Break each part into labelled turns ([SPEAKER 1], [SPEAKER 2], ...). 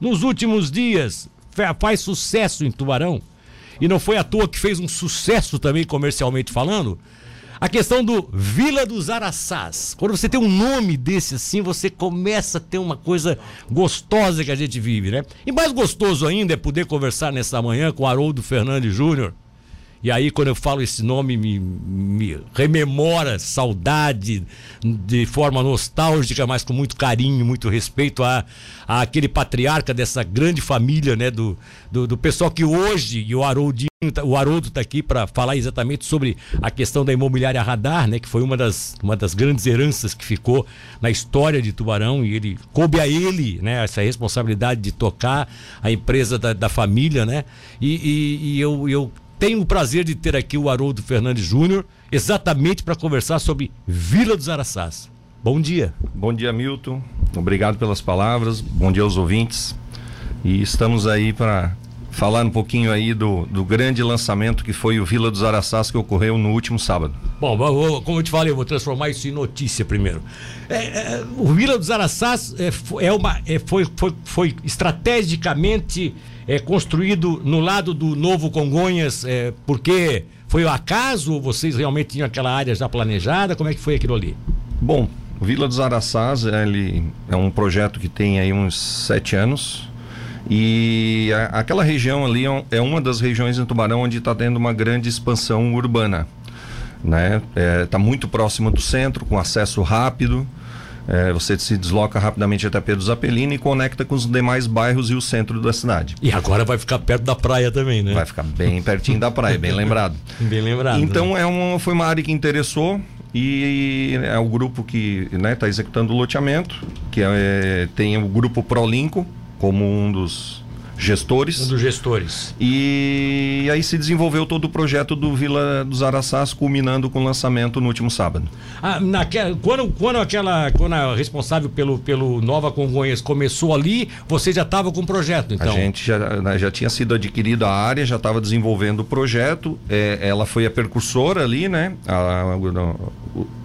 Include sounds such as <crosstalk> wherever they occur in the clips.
[SPEAKER 1] nos últimos dias faz sucesso em Tubarão, e não foi à toa que fez um sucesso também comercialmente falando, a questão do Vila dos Araçás. Quando você tem um nome desse assim, você começa a ter uma coisa gostosa que a gente vive, né? E mais gostoso ainda é poder conversar nessa manhã com Haroldo Fernandes Júnior e aí, quando eu falo esse nome, me, me, rememora saudade de forma nostálgica, mas com muito carinho, muito respeito a, a aquele patriarca dessa grande família, né? Do, do, do pessoal que hoje, e o Haroldinho, tá, o Haroldo está aqui para falar exatamente sobre a questão da imobiliária Radar, né? Que foi uma das, uma das grandes heranças que ficou na história de Tubarão e ele coube a ele, né? Essa responsabilidade de tocar a empresa da, da família, né? E, e, e eu, eu tenho o prazer de ter aqui o Haroldo Fernandes Júnior, exatamente para conversar sobre Vila dos Araçás. Bom dia.
[SPEAKER 2] Bom dia, Milton. Obrigado pelas palavras. Bom dia aos ouvintes. E estamos aí para falar um pouquinho aí do, do grande lançamento que foi o Vila dos Araçás que ocorreu no último sábado.
[SPEAKER 1] Bom, como eu te falei, eu vou transformar isso em notícia primeiro. É, é, o Vila dos Araçás é, é uma, é, foi, foi, foi estrategicamente é, construído no lado do Novo Congonhas, é, porque foi o acaso ou vocês realmente tinham aquela área já planejada? Como é que foi aquilo ali?
[SPEAKER 2] Bom, Vila dos Araçás ele é um projeto que tem aí uns sete anos. E a, aquela região ali é, é uma das regiões em Tubarão onde está tendo uma grande expansão urbana. Está né? é, tá muito próximo do centro, com acesso rápido. É, você se desloca rapidamente até Pedro Zapelino e conecta com os demais bairros e o centro da cidade.
[SPEAKER 1] E agora vai ficar perto da praia também, né?
[SPEAKER 2] Vai ficar bem pertinho da praia, bem <laughs> lembrado.
[SPEAKER 1] Bem lembrado.
[SPEAKER 2] Então né? é uma, foi uma área que interessou e é o grupo que está né, tá executando o loteamento, que é, tem o grupo Prolinco como um dos gestores.
[SPEAKER 1] Um dos gestores.
[SPEAKER 2] E aí se desenvolveu todo o projeto do Vila dos Araçás, culminando com o lançamento no último sábado.
[SPEAKER 1] Ah, naquela, quando, quando aquela quando a responsável pelo, pelo Nova Congonhas começou ali, você já estava com o projeto, então?
[SPEAKER 2] A gente já, né, já tinha sido adquirido a área, já estava desenvolvendo o projeto. É, ela foi a percursora ali, né? A, a,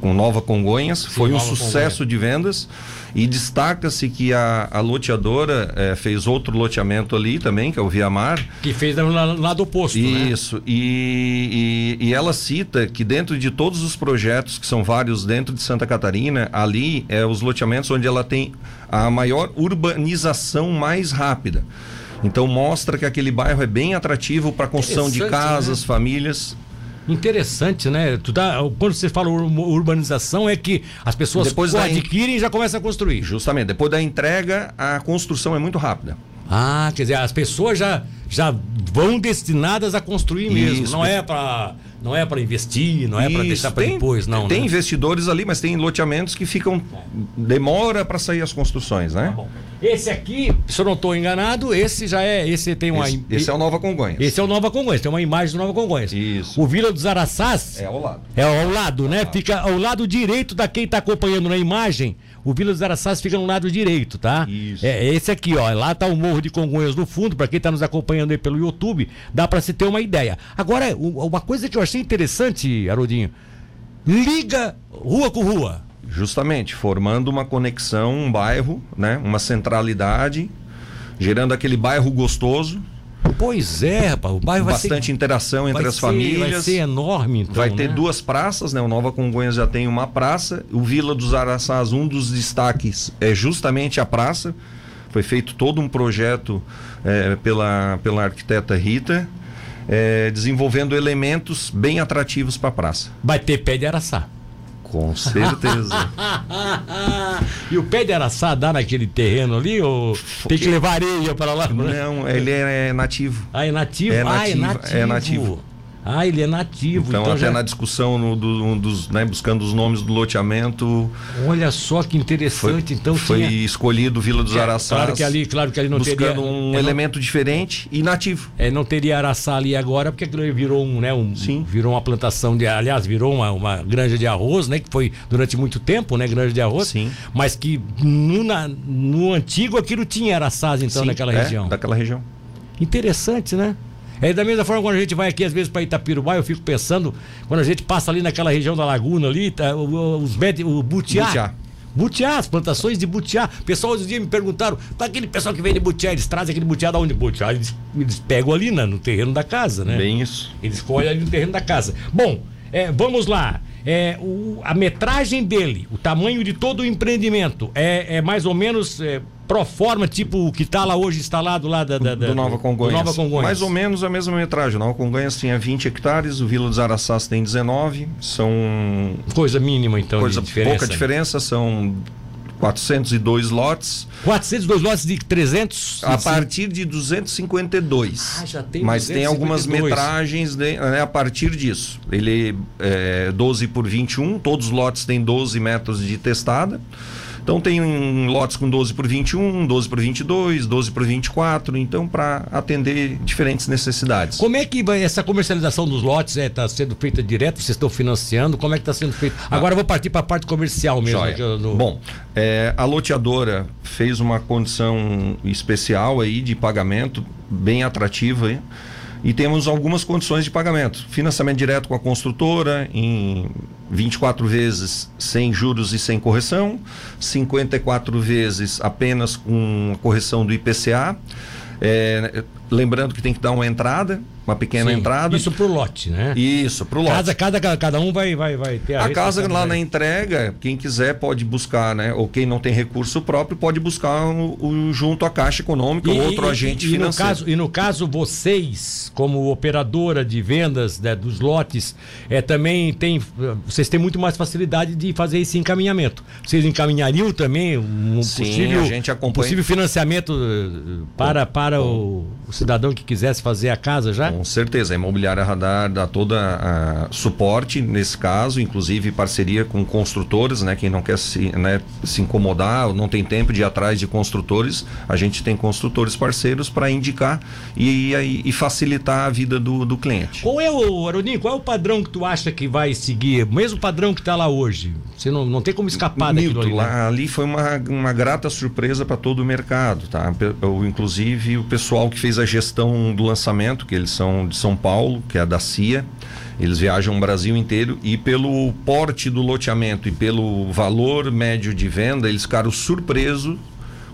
[SPEAKER 2] com Nova Congonhas. Sim, foi um sucesso Congonhas. de vendas. E destaca-se que a, a loteadora é, fez outro loteamento ali também, que é o Viamar.
[SPEAKER 1] Que fez no lado oposto.
[SPEAKER 2] Né? Isso. Né? E, e, e, ela cita que dentro de todos os projetos, que são vários dentro de Santa Catarina, ali é os loteamentos onde ela tem a maior urbanização mais rápida. Então mostra que aquele bairro é bem atrativo para construção de casas, né? famílias.
[SPEAKER 1] Interessante, né? Tu dá, quando você fala urbanização, é que as pessoas depois adquirem e já começam a construir.
[SPEAKER 2] Justamente. Depois da entrega, a construção é muito rápida.
[SPEAKER 1] Ah, quer dizer, as pessoas já, já vão destinadas a construir mesmo. Isso, não é para não é para investir, não é para deixar para depois, não.
[SPEAKER 2] Tem
[SPEAKER 1] né?
[SPEAKER 2] investidores ali, mas tem loteamentos que ficam demora para sair as construções, né? Tá
[SPEAKER 1] esse aqui, se eu não estou enganado, esse já é, esse tem uma
[SPEAKER 2] esse, esse, é o Nova Congonhas.
[SPEAKER 1] Esse é o Nova Congonhas, tem uma imagem do Nova Congonhas.
[SPEAKER 2] Isso.
[SPEAKER 1] O Vila dos Araçás
[SPEAKER 2] é ao lado.
[SPEAKER 1] É ao lado, né? Fica ao lado direito da quem está acompanhando na imagem. O Vila dos Araçás fica no lado direito, tá?
[SPEAKER 2] Isso.
[SPEAKER 1] É esse aqui, ó. Lá tá o Morro de Congonhas no fundo, para quem está nos acompanhando aí pelo YouTube, dá para se ter uma ideia. Agora, uma coisa que eu achei interessante, Harodinho, liga rua com rua.
[SPEAKER 2] Justamente, formando uma conexão, um bairro, né? Uma centralidade, gerando aquele bairro gostoso.
[SPEAKER 1] Pois é, rapaz, o bairro
[SPEAKER 2] Bastante vai ser, interação entre as ser, famílias.
[SPEAKER 1] Vai ser enorme, então,
[SPEAKER 2] Vai ter
[SPEAKER 1] né?
[SPEAKER 2] duas praças, né? O Nova Congonhas já tem uma praça. O Vila dos Araçás, um dos destaques é justamente a praça. Foi feito todo um projeto é, pela, pela arquiteta Rita, é, desenvolvendo elementos bem atrativos para a praça.
[SPEAKER 1] Vai ter pé de araçá.
[SPEAKER 2] Com certeza. <laughs>
[SPEAKER 1] e o pé de araçá dá naquele terreno ali ou tem que levar areia para lá?
[SPEAKER 2] Não, ele é nativo.
[SPEAKER 1] Ah, é nativo?
[SPEAKER 2] É
[SPEAKER 1] nativo.
[SPEAKER 2] Ah, é nativo. É nativo.
[SPEAKER 1] Ah, ele é nativo.
[SPEAKER 2] Então, então até já... na discussão no, do, um dos, né, buscando os nomes do loteamento.
[SPEAKER 1] Olha só que interessante.
[SPEAKER 2] Foi,
[SPEAKER 1] então
[SPEAKER 2] foi tinha... escolhido Vila dos é, Araçás.
[SPEAKER 1] Claro que ali, claro que ali não
[SPEAKER 2] buscando
[SPEAKER 1] teria
[SPEAKER 2] um é, elemento não... diferente e nativo.
[SPEAKER 1] É, não teria araçá ali agora porque aquilo virou um, né, um,
[SPEAKER 2] Sim.
[SPEAKER 1] virou uma plantação de, aliás, virou uma, uma granja de arroz, né, que foi durante muito tempo, né, granja de arroz.
[SPEAKER 2] Sim.
[SPEAKER 1] Mas que no, na, no antigo aquilo tinha araçás então
[SPEAKER 2] Sim,
[SPEAKER 1] naquela
[SPEAKER 2] é,
[SPEAKER 1] região.
[SPEAKER 2] Daquela região.
[SPEAKER 1] Interessante, né? É da mesma forma quando a gente vai aqui às vezes para Itapirubá, eu fico pensando, quando a gente passa ali naquela região da laguna ali, tá, os o butiá. butiá. Butiá, as plantações de butiá. Pessoal outro dia me perguntaram, para aquele pessoal que vem de butiá, eles trazem aquele butiá da onde? Butiá, eles, eles pegam ali na, no terreno da casa, né?
[SPEAKER 2] Bem isso.
[SPEAKER 1] Eles colhem ali no terreno da casa. Bom, é, vamos lá. É, o, a metragem dele, o tamanho de todo o empreendimento é, é mais ou menos é, pro forma, tipo o que está lá hoje instalado lá da, da, da
[SPEAKER 2] do Nova Congonhas.
[SPEAKER 1] Do Nova Congonhas.
[SPEAKER 2] Mais ou menos a mesma metragem. Nova Congonhas tinha 20 hectares, o Vila dos Araçás tem 19. São.
[SPEAKER 1] Coisa mínima, então.
[SPEAKER 2] Coisa
[SPEAKER 1] diferença,
[SPEAKER 2] pouca diferença, são 402 lotes.
[SPEAKER 1] 402 lotes de 300?
[SPEAKER 2] A partir de 252.
[SPEAKER 1] Ah, já tem
[SPEAKER 2] Mas 252. tem algumas metragens de, né, a partir disso. Ele é 12 por 21, todos os lotes têm 12 metros de testada. Então tem um, lotes com 12 por 21, 12 por 22, 12 por 24, então para atender diferentes necessidades.
[SPEAKER 1] Como é que vai essa comercialização dos lotes está é, tá sendo feita direto? Vocês estão financiando? Como é que está sendo feito? Ah. Agora eu vou partir para a parte comercial mesmo.
[SPEAKER 2] Do... Bom, é, a loteadora fez uma condição especial aí de pagamento bem atrativa. Hein? E temos algumas condições de pagamento. Financiamento direto com a construtora em 24 vezes sem juros e sem correção, 54 vezes apenas com correção do IPCA. É, lembrando que tem que dar uma entrada, uma pequena Sim, entrada.
[SPEAKER 1] Isso pro lote, né?
[SPEAKER 2] Isso, pro lote.
[SPEAKER 1] Casa, cada, cada um vai, vai, vai ter
[SPEAKER 2] a A casa lá na entrega, quem quiser pode buscar, né? Ou quem não tem recurso próprio pode buscar o, o junto à Caixa Econômica ou outro
[SPEAKER 1] e,
[SPEAKER 2] agente
[SPEAKER 1] e,
[SPEAKER 2] financeiro.
[SPEAKER 1] No caso, e no caso, vocês, como operadora de vendas né, dos lotes, é, também tem. Vocês têm muito mais facilidade de fazer esse encaminhamento. Vocês encaminhariam também um
[SPEAKER 2] Sim,
[SPEAKER 1] possível,
[SPEAKER 2] a gente acompanha.
[SPEAKER 1] Um possível financiamento eh, para, para o, o cidadão que quisesse fazer a casa já?
[SPEAKER 2] Com certeza, a Imobiliária Radar dá toda suporte nesse caso, inclusive parceria com construtores, né? Quem não quer se, né, se incomodar ou não tem tempo de ir atrás de construtores, a gente tem construtores parceiros para indicar e, e, e, facilitar a vida do, do cliente.
[SPEAKER 1] Qual é o, Aroninho, qual é o padrão que tu acha que vai seguir? Mesmo padrão que está lá hoje? Você não, não tem como escapar daquilo ali,
[SPEAKER 2] né? ali foi uma, uma grata surpresa para todo o mercado, tá? Eu, inclusive o pessoal que fez a gestão do lançamento, que eles são de São Paulo, que é a da CIA. Eles viajam o Brasil inteiro e pelo porte do loteamento e pelo valor médio de venda, eles ficaram surpresos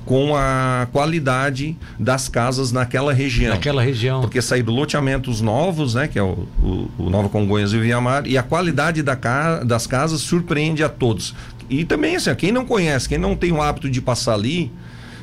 [SPEAKER 2] com a qualidade das casas naquela região.
[SPEAKER 1] Naquela região.
[SPEAKER 2] Porque saíram loteamentos novos, né, que é o, o, o Nova Congonhas e o Viamar, e a qualidade da ca, das casas surpreende a todos. E também, assim, quem não conhece, quem não tem o hábito de passar ali,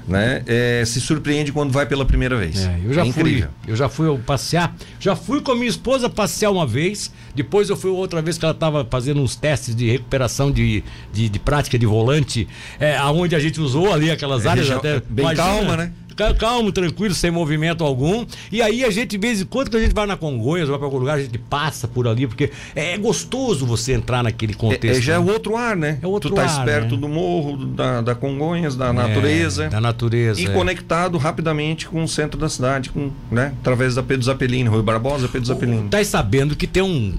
[SPEAKER 2] né? É, se surpreende quando vai pela primeira vez.
[SPEAKER 1] É, eu já é fui, eu já fui passear, já fui com a minha esposa passear uma vez, depois eu fui outra vez que ela estava fazendo uns testes de recuperação de, de, de prática de volante, é, aonde a gente usou ali aquelas é, áreas até
[SPEAKER 2] bem imagina, calma, né?
[SPEAKER 1] Calmo, tranquilo, sem movimento algum. E aí a gente, de vez em quando, que a gente vai na Congonhas, vai para algum lugar, a gente passa por ali, porque é gostoso você entrar naquele contexto.
[SPEAKER 2] É, é já é o outro ar, né?
[SPEAKER 1] É outro
[SPEAKER 2] tu tá
[SPEAKER 1] ar,
[SPEAKER 2] perto
[SPEAKER 1] né?
[SPEAKER 2] do morro, da, da Congonhas, da é, natureza.
[SPEAKER 1] Da natureza.
[SPEAKER 2] E é. conectado rapidamente com o centro da cidade, com, né? Através da Pedro Zapelini, Rui Barbosa, Pedro Zapelini.
[SPEAKER 1] Tá sabendo que tem um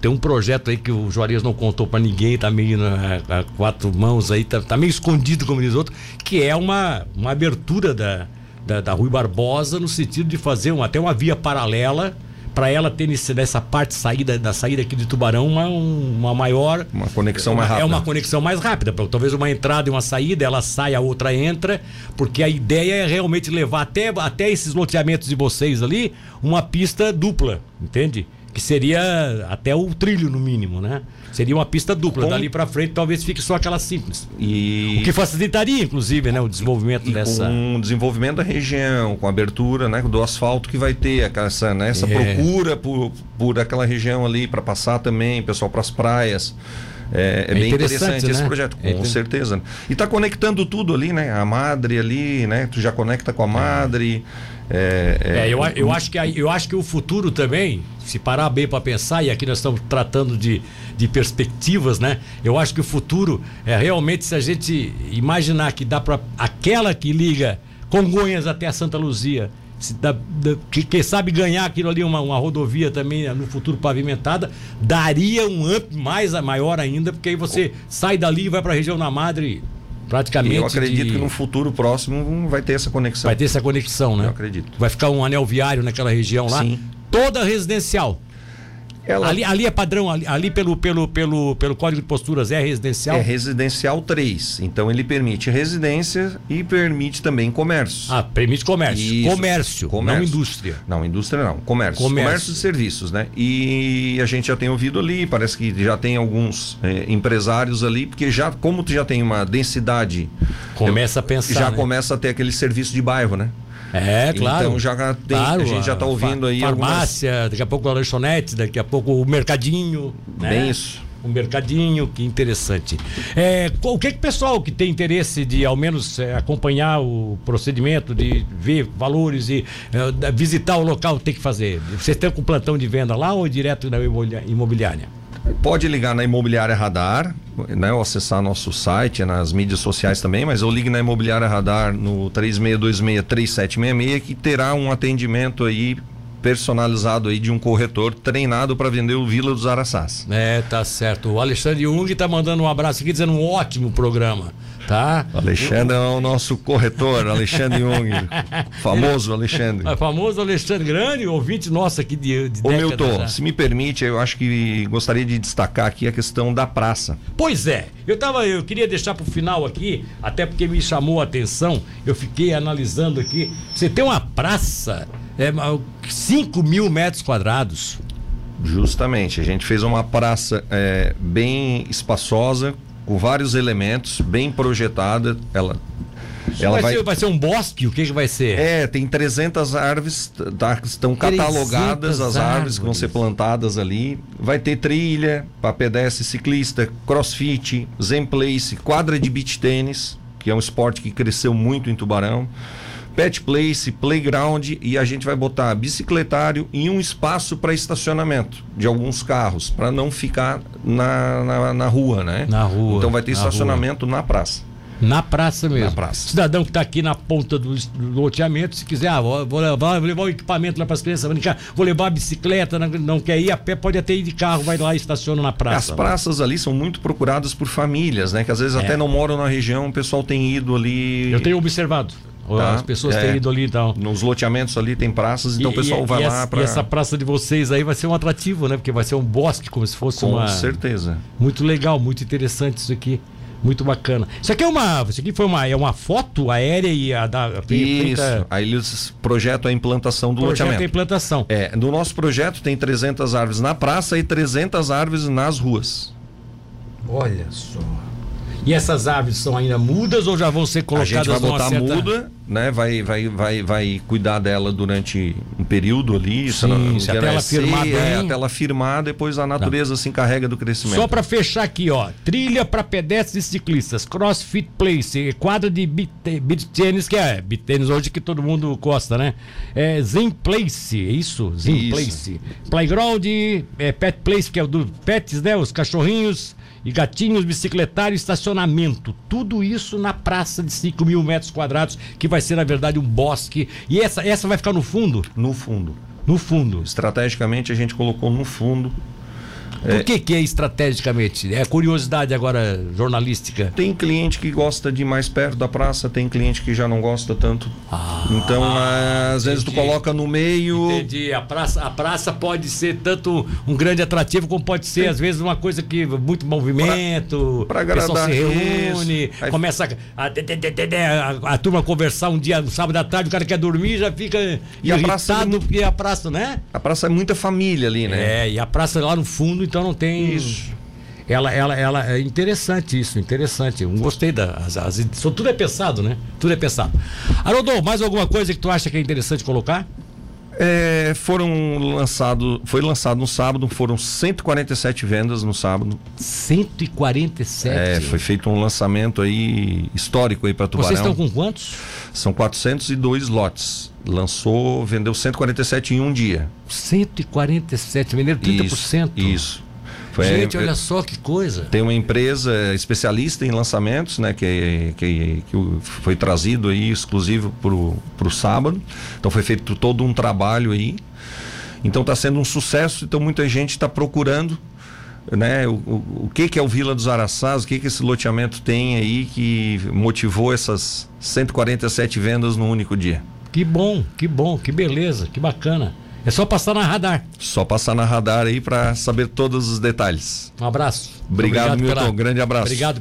[SPEAKER 1] tem um projeto aí que o Juarez não contou para ninguém, tá meio na, a quatro mãos aí, tá, tá, meio escondido, como diz outro, que é uma, uma abertura da, da, da Rui Barbosa no sentido de fazer uma, até uma via paralela para ela ter nesse, nessa parte saída da saída aqui de Tubarão uma, uma maior
[SPEAKER 2] uma conexão mais rápida
[SPEAKER 1] é uma conexão mais rápida talvez uma entrada e uma saída ela sai a outra entra porque a ideia é realmente levar até até esses loteamentos de vocês ali uma pista dupla entende que seria até o trilho no mínimo né Seria uma pista dupla. Com... Dali para frente talvez fique só aquela simples.
[SPEAKER 2] E...
[SPEAKER 1] O que facilitaria, inclusive, né, o desenvolvimento
[SPEAKER 2] e
[SPEAKER 1] dessa.
[SPEAKER 2] Com o desenvolvimento da região, com a abertura né, do asfalto que vai ter, essa, né, essa é. procura por, por aquela região ali para passar também, pessoal para as praias. É, é, é, bem interessante, interessante né? esse projeto, com é certeza. E está conectando tudo ali, né? A madre ali, né? Tu já conecta com a madre.
[SPEAKER 1] É, é, é eu, eu, acho que, eu acho que o futuro também, se parar bem para pensar, e aqui nós estamos tratando de, de perspectivas, né? Eu acho que o futuro é realmente se a gente imaginar que dá para aquela que liga Congonhas até Santa Luzia, se dá, que, quem sabe ganhar aquilo ali, uma, uma rodovia também né, no futuro pavimentada, daria um up mais maior ainda, porque aí você sai dali e vai para a região da Madre praticamente. E
[SPEAKER 2] eu acredito de... que no futuro próximo vai ter essa conexão.
[SPEAKER 1] Vai ter essa conexão, né?
[SPEAKER 2] Eu acredito.
[SPEAKER 1] Vai ficar um anel viário naquela região lá,
[SPEAKER 2] Sim.
[SPEAKER 1] toda residencial. Ela... Ali, ali é padrão, ali, ali, pelo, pelo, pelo, pelo código de posturas é residencial?
[SPEAKER 2] É residencial 3. Então ele permite residência e permite também comércio.
[SPEAKER 1] Ah, permite comércio. Isso. Comércio, comércio, não indústria.
[SPEAKER 2] Não, indústria não. Comércio. Comércio, comércio de serviços, né? E a gente já tem ouvido ali, parece que já tem alguns é, empresários ali, porque já, como tu já tem uma densidade.
[SPEAKER 1] Começa a pensar.
[SPEAKER 2] Já
[SPEAKER 1] né?
[SPEAKER 2] começa a ter aquele serviço de bairro, né?
[SPEAKER 1] É, claro.
[SPEAKER 2] Então já tem, claro, a gente já está ouvindo aí.
[SPEAKER 1] Farmácia, algumas... daqui a pouco a lanchonete, daqui a pouco o mercadinho. Né?
[SPEAKER 2] Bem isso.
[SPEAKER 1] O mercadinho, que interessante. É, o que, que o pessoal que tem interesse de ao menos é, acompanhar o procedimento, de ver valores e é, visitar o local tem que fazer? Vocês estão com plantão de venda lá ou direto na imobiliária?
[SPEAKER 2] Pode ligar na Imobiliária Radar, né, ou acessar nosso site, nas mídias sociais também, mas eu ligo na Imobiliária Radar no 36263766 que terá um atendimento aí personalizado aí de um corretor treinado para vender o Vila dos Araçás.
[SPEAKER 1] É, tá certo. O Alexandre Jung tá mandando um abraço aqui dizendo um ótimo programa tá?
[SPEAKER 2] Alexandre é o nosso corretor, Alexandre Jung, <laughs> famoso Alexandre.
[SPEAKER 1] É famoso Alexandre, grande ouvinte nosso aqui de, de
[SPEAKER 2] Ô Milton, já. se me permite, eu acho que gostaria de destacar aqui a questão da praça.
[SPEAKER 1] Pois é, eu tava, eu queria deixar para o final aqui, até porque me chamou a atenção, eu fiquei analisando aqui, você tem uma praça, é, 5 mil metros quadrados.
[SPEAKER 2] Justamente, a gente fez uma praça é, bem espaçosa, com vários elementos, bem projetada. Ela
[SPEAKER 1] ela vai, vai... Ser, vai, ser, um bosque? O que, que vai ser?
[SPEAKER 2] É, tem 300 árvores, tá, estão catalogadas as árvores, árvores, que vão ser plantadas ali. Vai ter trilha para pedestre, ciclista, crossfit, zen place, quadra de beach tênis, que é um esporte que cresceu muito em Tubarão pet place, playground e a gente vai botar bicicletário em um espaço para estacionamento de alguns carros, para não ficar na, na, na, rua, né?
[SPEAKER 1] Na rua.
[SPEAKER 2] Então vai ter estacionamento rua. na praça.
[SPEAKER 1] Na praça mesmo.
[SPEAKER 2] Na praça.
[SPEAKER 1] Cidadão que está aqui na ponta do, do, loteamento, se quiser, ah, vou, vou, levar, vou levar o equipamento lá para as crianças brincar, vou levar a bicicleta, não, não, quer ir a pé, pode até ir de carro, vai lá e estaciona na praça.
[SPEAKER 2] As praças ali são muito procuradas por famílias, né? Que às vezes é. até não moram na região, o pessoal tem ido ali.
[SPEAKER 1] Eu tenho observado. Tá? As pessoas é, têm ido ali e tal.
[SPEAKER 2] Nos loteamentos ali tem praças, então e, o pessoal e, vai e lá para.
[SPEAKER 1] E essa praça de vocês aí vai ser um atrativo, né? Porque vai ser um bosque, como se fosse
[SPEAKER 2] Com
[SPEAKER 1] uma.
[SPEAKER 2] Com certeza.
[SPEAKER 1] Muito legal, muito interessante isso aqui. Muito bacana. Isso aqui é uma. Isso aqui foi uma, é uma foto aérea e a da.
[SPEAKER 2] A isso. Aí eles projetam a implantação do projeto loteamento. a
[SPEAKER 1] implantação.
[SPEAKER 2] É, no nosso projeto tem 300 árvores na praça e 300 árvores nas ruas.
[SPEAKER 1] Olha só. E essas árvores são ainda mudas ou já vão ser colocadas A
[SPEAKER 2] gente vai botar certa... muda, né? Vai, vai, vai, vai cuidar dela durante um período ali.
[SPEAKER 1] Sim, não, se até ela firmar
[SPEAKER 2] é, até ela firmar, depois a natureza não. se encarrega do crescimento.
[SPEAKER 1] Só para fechar aqui, ó. Trilha para pedestres e ciclistas, crossfit place, quadra de beat tênis, que é beat tênis hoje que todo mundo gosta, né? É Zen Place, é isso? Zen isso. Place. Playground, é, Pet Place, que é o do pets, né? Os cachorrinhos e gatinhos, bicicletário, estacionamento. Tudo isso na praça de 5 mil metros quadrados, que vai ser, na verdade, um bosque. E essa, essa vai ficar no fundo?
[SPEAKER 2] No fundo.
[SPEAKER 1] No fundo.
[SPEAKER 2] Estrategicamente, a gente colocou no fundo
[SPEAKER 1] por é. que, que é estrategicamente? É curiosidade agora jornalística.
[SPEAKER 2] Tem cliente que gosta de mais perto da praça, tem cliente que já não gosta tanto.
[SPEAKER 1] Ah,
[SPEAKER 2] então, às vezes tu coloca no meio.
[SPEAKER 1] Entendi. A praça, a praça pode ser tanto um grande atrativo, como pode ser, tem. às vezes, uma coisa que muito movimento.
[SPEAKER 2] Para agradar. O pessoal
[SPEAKER 1] se reúne, Aí... começa a, a, a, a, turma conversar um dia, um sábado à tarde, o cara quer dormir já fica e irritado, a praça, porque a praça, né?
[SPEAKER 2] A praça é muita família ali, né?
[SPEAKER 1] É, e a praça lá no fundo, então não tem. Isso. Ela, ela, ela é interessante isso, interessante. Eu gostei da. As, as, tudo é pensado, né? Tudo é pensado. Haroldo, mais alguma coisa que tu acha que é interessante colocar?
[SPEAKER 2] É, foram lançado, foi lançado no sábado, foram 147 vendas no sábado.
[SPEAKER 1] 147?
[SPEAKER 2] É, foi feito um lançamento aí histórico aí para Tubarão.
[SPEAKER 1] Vocês estão com quantos?
[SPEAKER 2] São 402 lotes. Lançou, vendeu 147 em um dia.
[SPEAKER 1] 147, venderam 30%?
[SPEAKER 2] Isso. isso.
[SPEAKER 1] Foi, Gente, olha só que coisa.
[SPEAKER 2] Tem uma empresa especialista em lançamentos, né? Que, que, que foi trazido aí exclusivo para o sábado. Então foi feito todo um trabalho aí. Então está sendo um sucesso. Então muita gente está procurando né, o, o, que, que é o Vila dos Araçás, o que, que esse loteamento tem aí que motivou essas 147 vendas no único dia.
[SPEAKER 1] Que bom, que bom, que beleza, que bacana. É só passar na radar.
[SPEAKER 2] Só passar na radar aí para saber todos os detalhes.
[SPEAKER 1] Um abraço.
[SPEAKER 2] Obrigado, Obrigado Milton. Pela... Grande abraço.
[SPEAKER 1] Obrigado.